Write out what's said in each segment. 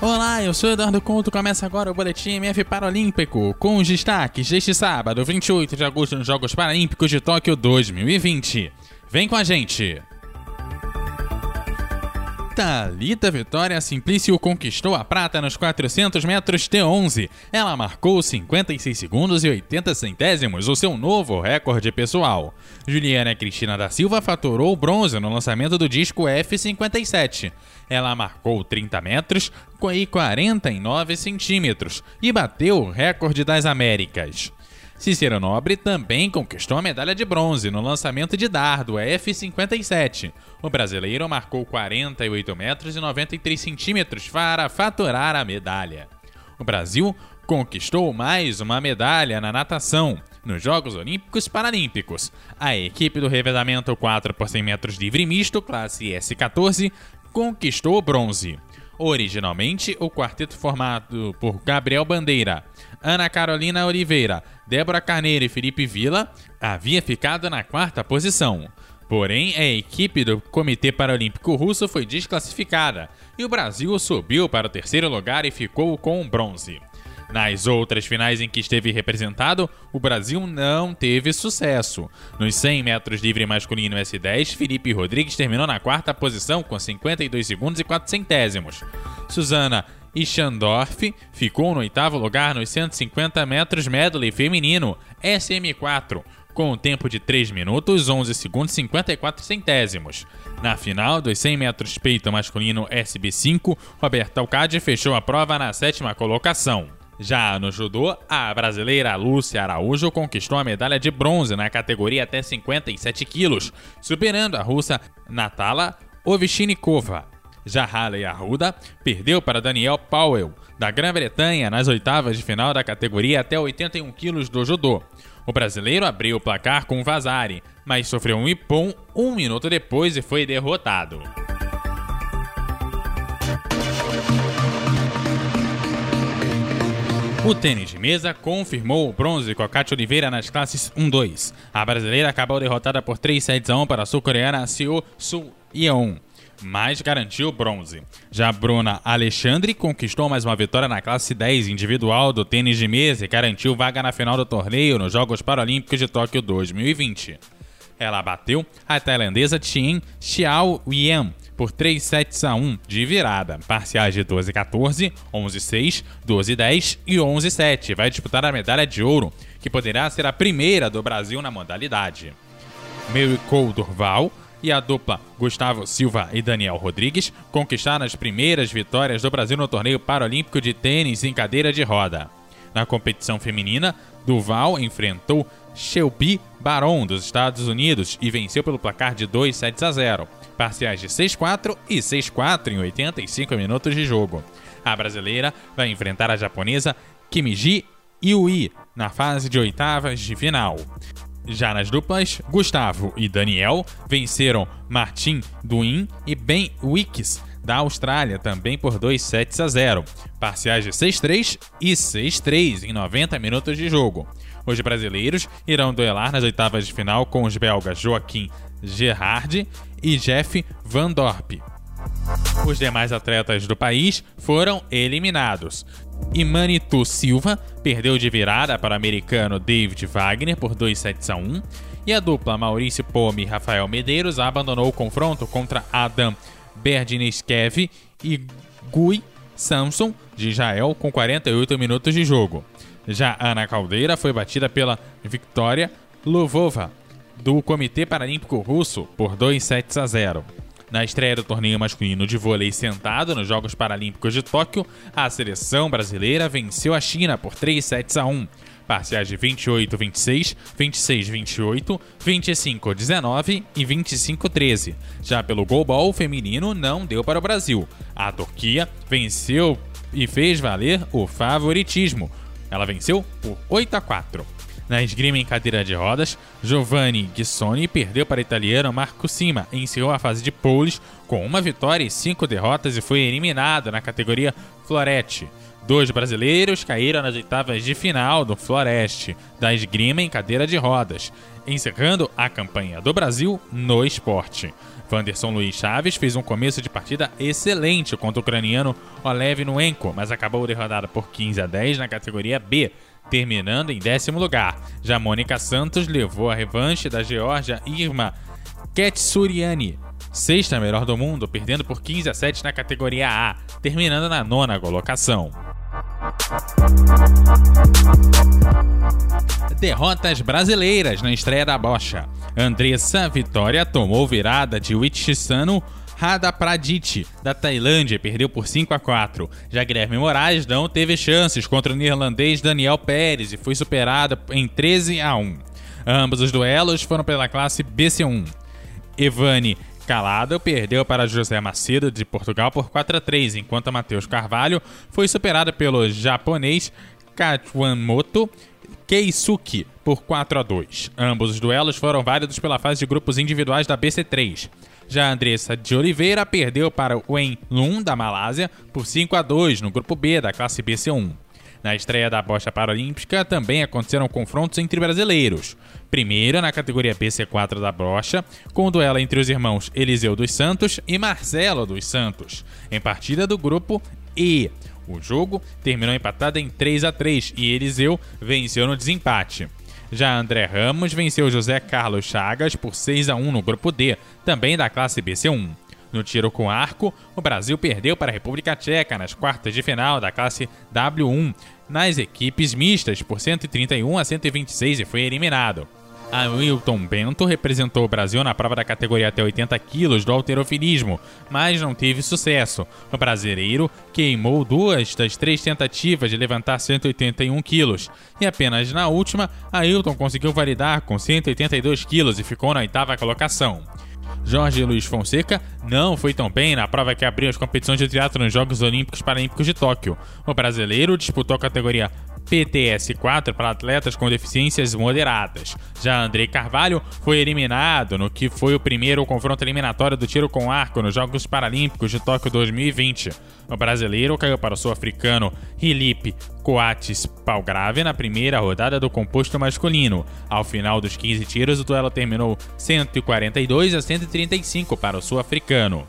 Olá, eu sou Eduardo Couto. Começa agora o Boletim MF Paralímpico, com os destaques deste sábado, 28 de agosto, nos Jogos Paralímpicos de Tóquio 2020. Vem com a gente! Thalita Vitória Simplício conquistou a prata nos 400 metros T11. Ela marcou 56 segundos e 80 centésimos, o seu novo recorde pessoal. Juliana Cristina da Silva faturou bronze no lançamento do disco F57. Ela marcou 30 metros e 49 centímetros e bateu o recorde das Américas. Cícero Nobre também conquistou a medalha de bronze no lançamento de dardo F57. O brasileiro marcou 48 metros e 93 centímetros para faturar a medalha. O Brasil conquistou mais uma medalha na natação nos Jogos Olímpicos Paralímpicos. A equipe do revezamento 4 por 100 metros livre misto, classe S14, conquistou o bronze. Originalmente, o quarteto formado por Gabriel Bandeira, Ana Carolina Oliveira, Débora Carneiro e Felipe Vila havia ficado na quarta posição. Porém, a equipe do Comitê Paralímpico Russo foi desclassificada e o Brasil subiu para o terceiro lugar e ficou com o bronze. Nas outras finais em que esteve representado, o Brasil não teve sucesso. Nos 100 metros livre masculino S10, Felipe Rodrigues terminou na quarta posição com 52 segundos e 4 centésimos. Suzana Ichandorf ficou no oitavo lugar nos 150 metros medley feminino SM4, com um tempo de 3 minutos, 11 segundos e 54 centésimos. Na final dos 100 metros peito masculino SB5, Roberto Alcade fechou a prova na sétima colocação. Já no judô, a brasileira Lúcia Araújo conquistou a medalha de bronze na categoria até 57 quilos, superando a russa Natala Ovchinikova. Já Haley Arruda perdeu para Daniel Powell, da Grã-Bretanha, nas oitavas de final da categoria até 81 quilos do judô. O brasileiro abriu o placar com Vazari, mas sofreu um ipom um minuto depois e foi derrotado. O tênis de mesa confirmou o bronze com a Kátia Oliveira nas classes 1-2. A brasileira acabou derrotada por 3 sets a 1 para a sul-coreana Seo Soo Yeon, mas garantiu bronze. Já Bruna Alexandre conquistou mais uma vitória na classe 10 individual do tênis de mesa e garantiu vaga na final do torneio nos Jogos Paralímpicos de Tóquio 2020. Ela bateu a tailandesa Tien Xiao Yem por 3 sets a 1 de virada, parciais de 12 14, 11 6, 12 10 e 11 7. Vai disputar a medalha de ouro, que poderá ser a primeira do Brasil na modalidade. Meiko Durval e a dupla Gustavo Silva e Daniel Rodrigues conquistaram as primeiras vitórias do Brasil no torneio paralímpico de tênis em cadeira de roda. Na competição feminina, Duval enfrentou Shelby Baron dos Estados Unidos e venceu pelo placar de 2 sets a 0 parciais de 6-4 e 6-4 em 85 minutos de jogo. A brasileira vai enfrentar a japonesa Kimiji Iui na fase de oitavas de final. Já nas duplas, Gustavo e Daniel venceram Martin Duin e Ben Wicks da Austrália também por 2 sets a 0, parciais de 6-3 e 6-3 em 90 minutos de jogo. Os brasileiros irão duelar nas oitavas de final com os belgas Joaquim Gerard e Jeff Van Dorp. Os demais atletas do país foram eliminados. Imanitu Silva perdeu de virada para o americano David Wagner por 2 sets a 1 e a dupla Maurício Pome e Rafael Medeiros abandonou o confronto contra Adam Berdineskev e Gui Samson de Israel com 48 minutos de jogo. Já Ana Caldeira foi batida pela Victoria Luvova do Comitê Paralímpico Russo por 2 sets a 0. Na estreia do torneio masculino de vôlei sentado nos Jogos Paralímpicos de Tóquio, a seleção brasileira venceu a China por 3 sets a 1, parciais de 28-26, 26-28, 25-19 e 25-13. Já pelo goalball feminino não deu para o Brasil. A Turquia venceu e fez valer o favoritismo. Ela venceu por 8 a 4. Na esgrima em cadeira de rodas, Giovanni Ghissoni perdeu para o italiano Marco Sima e encerrou a fase de poles com uma vitória e cinco derrotas e foi eliminado na categoria Florete. Dois brasileiros caíram nas oitavas de final do Floreste, da esgrima em cadeira de rodas, encerrando a campanha do Brasil no esporte. Wanderson Luiz Chaves fez um começo de partida excelente contra o ucraniano Olev Nuenko, mas acabou derrotado por 15 a 10 na categoria B, terminando em décimo lugar. Já Mônica Santos levou a revanche da Geórgia Irma Ketsuriani, sexta melhor do mundo, perdendo por 15 a 7 na categoria A, terminando na nona colocação. Derrotas brasileiras na estreia da bocha. Andressa Vitória tomou virada de Wichisano Radapradit, da Tailândia, perdeu por 5 a 4. Já Guilherme Moraes não teve chances contra o neerlandês Daniel Pérez e foi superado em 13 a 1. Ambos os duelos foram pela classe BC1. Evane Calado perdeu para José Macedo de Portugal por 4 a 3, enquanto Matheus Carvalho foi superado pelo japonês Katsumoto Keisuke por 4 a 2. Ambos os duelos foram válidos pela fase de grupos individuais da BC3. Já Andressa de Oliveira perdeu para Wen Lun da Malásia por 5 a 2 no grupo B da classe BC1. Na estreia da bocha paralímpica também aconteceram confrontos entre brasileiros. Primeiro na categoria BC4 da brocha, com o duelo entre os irmãos Eliseu dos Santos e Marcelo dos Santos, em partida do grupo E. O jogo terminou empatado em 3 a 3 e Eliseu venceu no desempate. Já André Ramos venceu José Carlos Chagas por 6 a 1 no grupo D, também da classe BC1. No tiro com arco, o Brasil perdeu para a República Tcheca nas quartas de final da classe W1 nas equipes mistas por 131 a 126 e foi eliminado. A Wilton Bento representou o Brasil na prova da categoria até 80 quilos do alterofilismo, mas não teve sucesso. O brasileiro queimou duas das três tentativas de levantar 181 quilos, e apenas na última, Ailton conseguiu validar com 182 quilos e ficou na oitava colocação. Jorge Luiz Fonseca não foi tão bem na prova que abriu as competições de triatlo nos Jogos Olímpicos Paralímpicos de Tóquio. O brasileiro disputou a categoria PTS4 para atletas com deficiências moderadas. Já Andrei Carvalho foi eliminado no que foi o primeiro confronto eliminatório do tiro com arco nos Jogos Paralímpicos de Tóquio 2020. O brasileiro caiu para o sul-africano Felipe Coates Palgrave na primeira rodada do composto masculino. Ao final dos 15 tiros, o duelo terminou 142 a 135 para o sul-africano.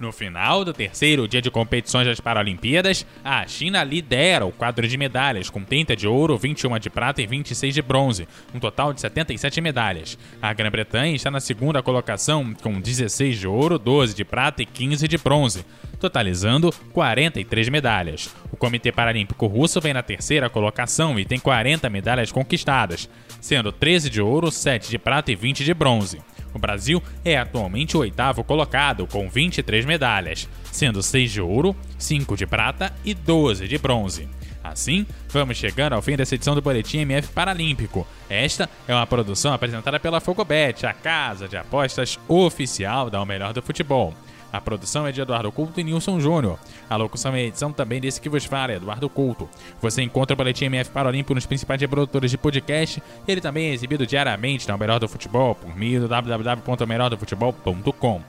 No final do terceiro dia de competições das Paralimpíadas, a China lidera o quadro de medalhas, com 30 de ouro, 21 de prata e 26 de bronze, um total de 77 medalhas. A Grã-Bretanha está na segunda colocação, com 16 de ouro, 12 de prata e 15 de bronze, totalizando 43 medalhas. O Comitê Paralímpico Russo vem na terceira colocação e tem 40 medalhas conquistadas, sendo 13 de ouro, 7 de prata e 20 de bronze. O Brasil é atualmente o oitavo colocado, com 23 medalhas, sendo 6 de ouro, 5 de prata e 12 de bronze. Assim, vamos chegando ao fim dessa edição do Boletim MF Paralímpico. Esta é uma produção apresentada pela Fogobet, a casa de apostas oficial da O Melhor do Futebol. A produção é de Eduardo Couto e Nilson Júnior. A locução e edição também desse que vos fala, Eduardo Couto. Você encontra o Boletim MF Paralímpico nos principais produtores de podcast. Ele também é exibido diariamente na Melhor do Futebol por meio do www.melhordofutebol.com.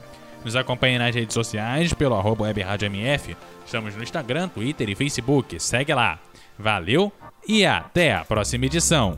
Nos acompanhe nas redes sociais pelo arroba MF. Estamos no Instagram, Twitter e Facebook. Segue lá. Valeu e até a próxima edição.